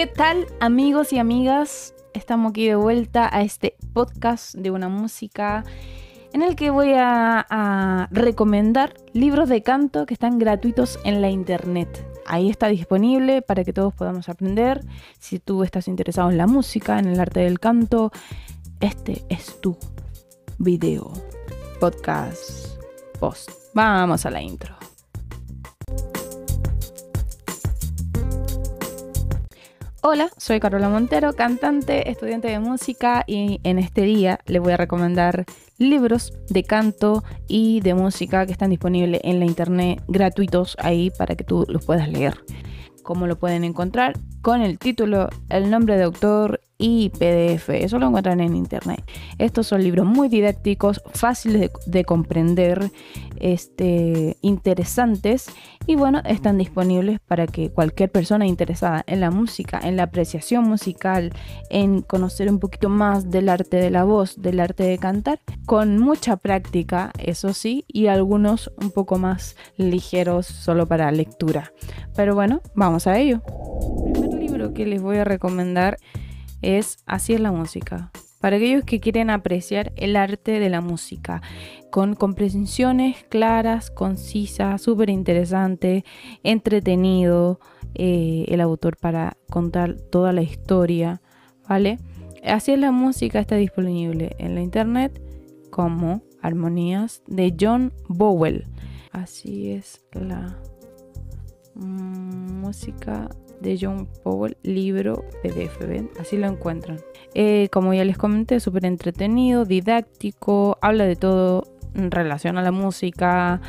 ¿Qué tal amigos y amigas? Estamos aquí de vuelta a este podcast de una música en el que voy a, recomendar libros de canto que están gratuitos en la internet. Ahí está disponible para que todos podamos aprender. Si tú estás interesado en la música, en el arte del canto, este es tu video, podcast, post. Vamos a la intro. Hola, soy Carola Montero, cantante, estudiante de música y en este día les voy a recomendar libros de canto y de música que están disponibles en la internet gratuitos ahí para que tú los puedas leer. ¿Cómo lo pueden encontrar? Con el título, el nombre de autor y PDF. Eso lo encuentran en internet. Estos son libros muy didácticos, fáciles de, comprender, este, interesantes y bueno, están disponibles para que cualquier persona interesada en la música, en la apreciación musical, en conocer un poquito más del arte de la voz, del arte de cantar, con mucha práctica, eso sí, y algunos un poco más ligeros solo para lectura. Pero bueno, vamos a ello. El primer libro que les voy a recomendar es Así es la música. Para aquellos que quieren apreciar el arte de la música, con comprensiones claras, concisas, súper interesante, entretenido, eh, el autor para contar toda la historia, ¿vale? Así es la música está disponible en la internet como Armonías de John Bowell. Así es la música de John Powell, libro PDF, ¿ven? Así lo encuentran. Eh, como ya les comenté, súper entretenido, didáctico, habla de todo en relación a la música,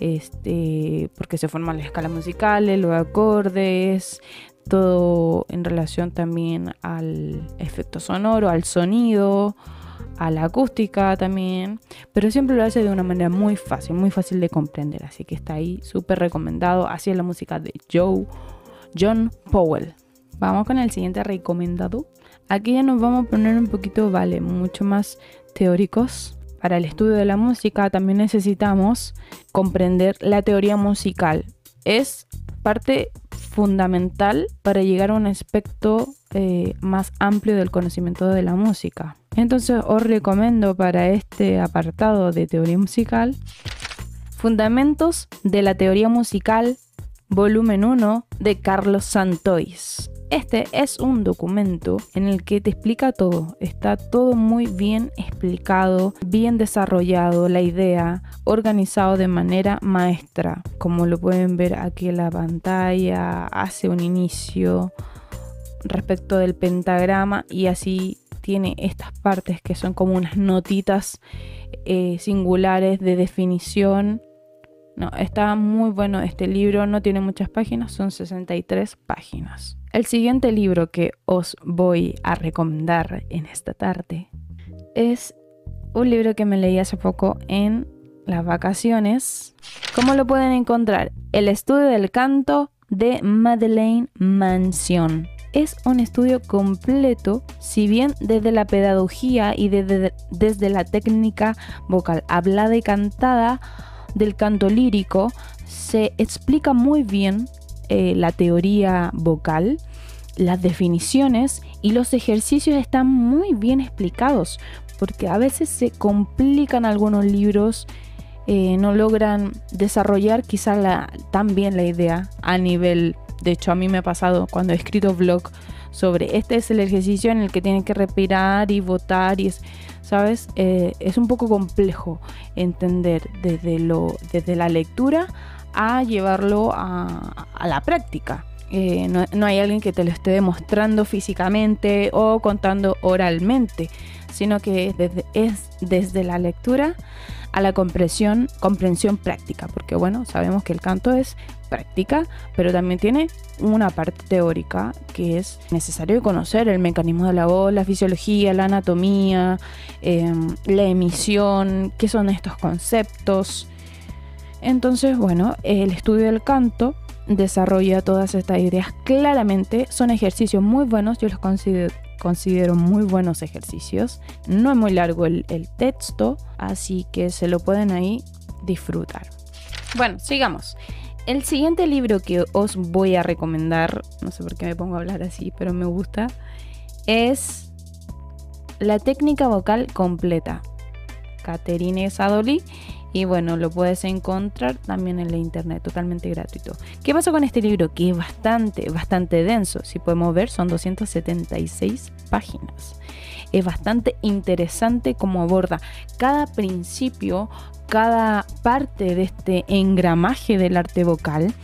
este, porque se forman las escalas musicales, los acordes, todo en relación también al efecto sonoro, al sonido, a la acústica también, pero siempre lo hace de una manera muy fácil, muy fácil de comprender, así que está ahí súper recomendado. Así es la música de Joe John Powell. Vamos con el siguiente recomendado. Aquí ya nos vamos a poner un poquito, vale, mucho más teóricos. Para el estudio de la música también necesitamos comprender la teoría musical. Es parte fundamental para llegar a un aspecto eh, más amplio del conocimiento de la música. Entonces os recomiendo para este apartado de teoría musical Fundamentos de la teoría musical volumen 1 de Carlos Santois. Este es un documento en el que te explica todo, está todo muy bien explicado, bien desarrollado, la idea, organizado de manera maestra. Como lo pueden ver aquí en la pantalla, hace un inicio respecto del pentagrama y así tiene estas partes que son como unas notitas eh, singulares de definición no, está muy bueno este libro, no tiene muchas páginas, son 63 páginas. El siguiente libro que os voy a recomendar en esta tarde es un libro que me leí hace poco en las vacaciones. ¿Cómo lo pueden encontrar? El estudio del canto de Madeleine Mansion. Es un estudio completo, si bien desde la pedagogía y desde, desde la técnica vocal hablada y cantada, del canto lírico se explica muy bien eh, la teoría vocal, las definiciones y los ejercicios están muy bien explicados porque a veces se complican algunos libros, eh, no logran desarrollar quizá la, tan bien la idea a nivel, de hecho a mí me ha pasado cuando he escrito blog sobre este es el ejercicio en el que tienen que respirar y votar y es, ¿sabes? Eh, es un poco complejo entender desde, lo, desde la lectura a llevarlo a, la práctica. Eh, no, hay alguien que te lo esté demostrando físicamente o contando oralmente, sino que es desde la lectura a la comprensión, comprensión práctica, porque bueno, sabemos que el canto es práctica, pero también tiene una parte teórica que es necesario conocer el mecanismo de la voz, la fisiología, la anatomía, em, la emisión, qué son estos conceptos. Entonces, bueno, el estudio del canto desarrolla todas estas ideas claramente, son ejercicios muy buenos, yo los considero considero muy buenos ejercicios. No es muy largo el, texto, así que se lo pueden ahí disfrutar. Bueno, sigamos. El siguiente libro que os voy a recomendar, no sé por qué me pongo a hablar así, pero me gusta, es La técnica vocal completa. Caterine Sadoli. Y bueno, lo puedes encontrar también en la internet, totalmente gratuito. ¿Qué pasa con este libro? Que es bastante, bastante denso. Si podemos ver, son 276 páginas. Es bastante interesante como aborda cada principio, cada parte de este engramaje del arte vocal.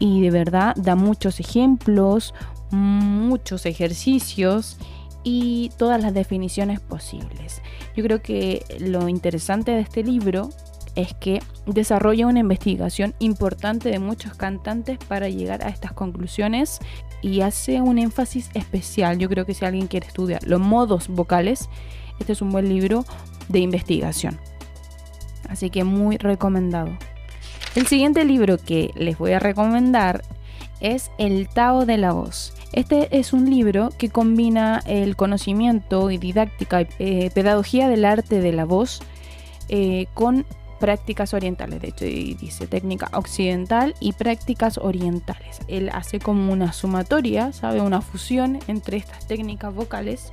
Y de verdad da muchos ejemplos, muchos ejercicios y todas las definiciones posibles. Yo creo que lo interesante de este libro es que desarrolla una investigación importante de muchos cantantes para llegar a estas conclusiones y hace un énfasis especial. Yo creo que si alguien quiere estudiar los modos vocales, este es un buen libro de investigación. Así que muy recomendado. El siguiente libro que les voy a recomendar es El Tao de la Voz. Este es un libro que combina el conocimiento y didáctica y eh, pedagogía del arte de la voz eh, con prácticas orientales, de hecho dice técnica occidental y prácticas orientales. Él hace como una sumatoria, ¿sabe? Una fusión entre estas técnicas vocales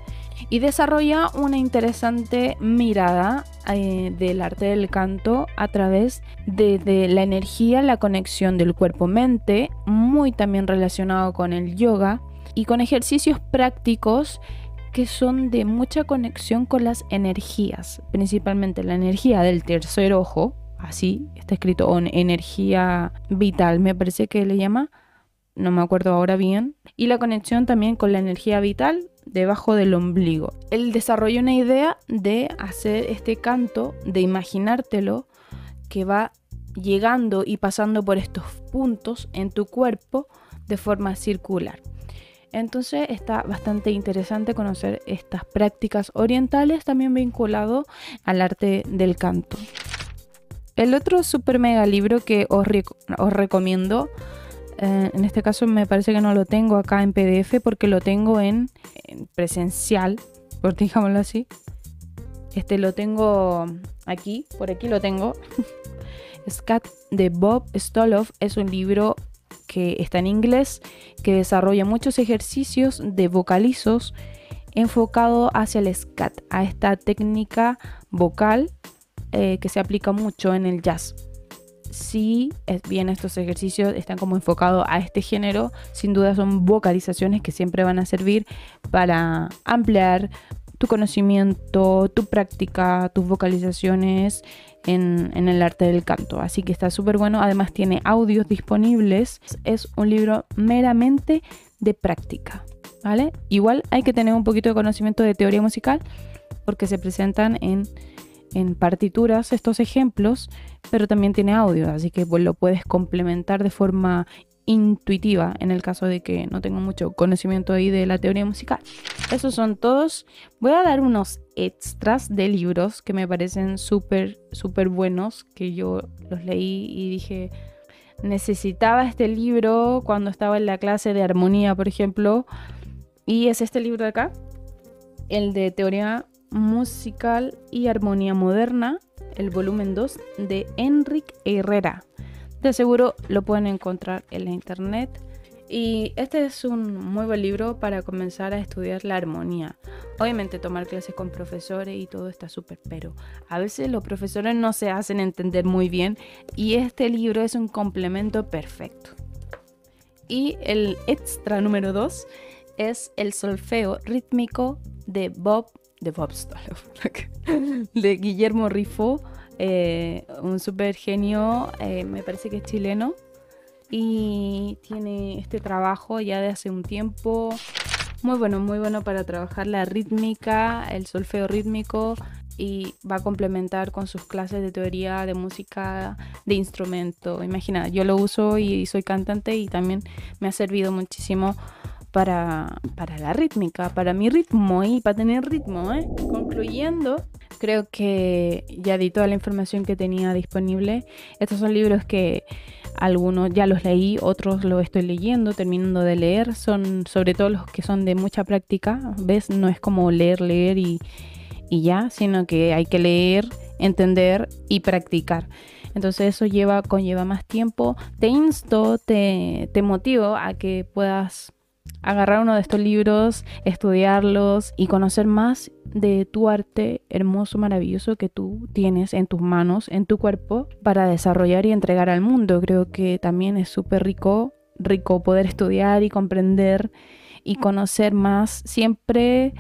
y desarrolla una interesante mirada eh, del arte del canto a través de, de la energía, la conexión del cuerpo-mente, muy también relacionado con el yoga y con ejercicios prácticos que son de mucha conexión con las energías, principalmente la energía del tercer ojo, así está escrito, o energía vital, me parece que le llama, no me acuerdo ahora bien, y la conexión también con la energía vital debajo del ombligo. Él desarrolla una idea de hacer este canto, de imaginártelo, que va llegando y pasando por estos puntos en tu cuerpo de forma circular. Entonces está bastante interesante conocer estas prácticas orientales también vinculado al arte del canto. El otro super mega libro que os, recomiendo, eh, en este caso me parece que no lo tengo acá en PDF porque lo tengo en, presencial, por digámoslo así. Este lo tengo aquí, por aquí lo tengo. Scat de Bob Stoloff es un libro que está en inglés, que desarrolla muchos ejercicios de vocalizos enfocado hacia el scat, a esta técnica vocal eh, que se aplica mucho en el jazz. Si bien estos ejercicios están como enfocados a este género, sin duda son vocalizaciones que siempre van a servir para ampliar tu conocimiento, tu práctica, tus vocalizaciones en, el arte del canto. Así que está súper bueno. Además tiene audios disponibles. Es un libro meramente de práctica. ¿Vale? Igual hay que tener un poquito de conocimiento de teoría musical porque se presentan en, en partituras estos ejemplos, pero también tiene audio, así que lo puedes complementar de forma intuitiva en el caso de que no tengo mucho conocimiento ahí de la teoría musical. Esos son todos. Voy a dar unos extras de libros que me parecen súper, súper buenos, que yo los leí y dije, necesitaba este libro cuando estaba en la clase de armonía, por ejemplo. Y es este libro de acá, el de teoría musical y armonía moderna, el volumen 2 de Enrique Herrera. De seguro lo pueden encontrar en la internet. Y este es un muy buen libro para comenzar a estudiar la armonía. Obviamente tomar clases con profesores y todo está súper, pero a veces los profesores no se hacen entender muy bien y este libro es un complemento perfecto. Y el extra número 2 es el solfeo rítmico de Bob de Bob de Guillermo Rifo eh, un super genio, eh, me parece que es chileno, y tiene este trabajo ya de hace un tiempo. Muy bueno, muy bueno para trabajar la rítmica, el solfeo rítmico y va a complementar con sus clases de teoría de música de instrumento. Imagina, yo lo uso y soy cantante y también me ha servido muchísimo para, para la rítmica, para mi ritmo y para tener ritmo. ¿eh? Concluyendo, creo que ya di toda la información que tenía disponible. Estos son libros que algunos ya los leí, otros los estoy leyendo, terminando de leer. Son sobre todo los que son de mucha práctica. ¿Ves? No es como leer, leer y, y ya, sino que hay que leer, entender y practicar. Entonces eso lleva, conlleva más tiempo. Te insto, te, te motivo a que puedas agarrar uno de estos libros, estudiarlos y conocer más de tu arte hermoso, maravilloso que tú tienes en tus manos, en tu cuerpo, para desarrollar y entregar al mundo. Creo que también es súper rico, rico poder estudiar y comprender y conocer más. Siempre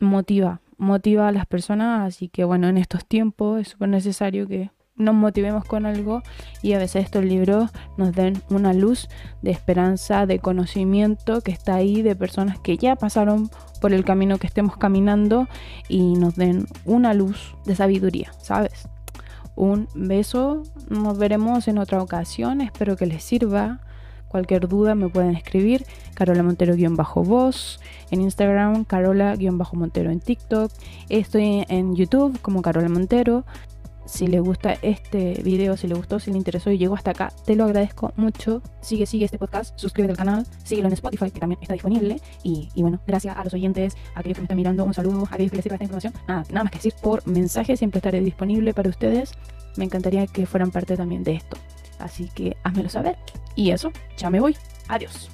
motiva, motiva a las personas, así que bueno, en estos tiempos es súper necesario que nos motivemos con algo y a veces estos libros nos den una luz de esperanza, de conocimiento que está ahí, de personas que ya pasaron por el camino que estemos caminando y nos den una luz de sabiduría, ¿sabes? Un beso, nos veremos en otra ocasión, espero que les sirva. Cualquier duda me pueden escribir, Carola Montero-voz, en Instagram, Carola-montero en TikTok, estoy en YouTube como Carola Montero, si le gusta este video, si le gustó, si le interesó y llegó hasta acá, te lo agradezco mucho. Sigue, sigue este podcast, suscríbete al canal, síguelo en Spotify, que también está disponible. Y, bueno, gracias a los oyentes, a aquellos que me están mirando, un saludo, a aquellos que les sirva esta información. Nada, nada más que decir por mensaje, siempre estaré disponible para ustedes. Me encantaría que fueran parte también de esto. Así que házmelo saber. Y eso, ya me voy. Adiós.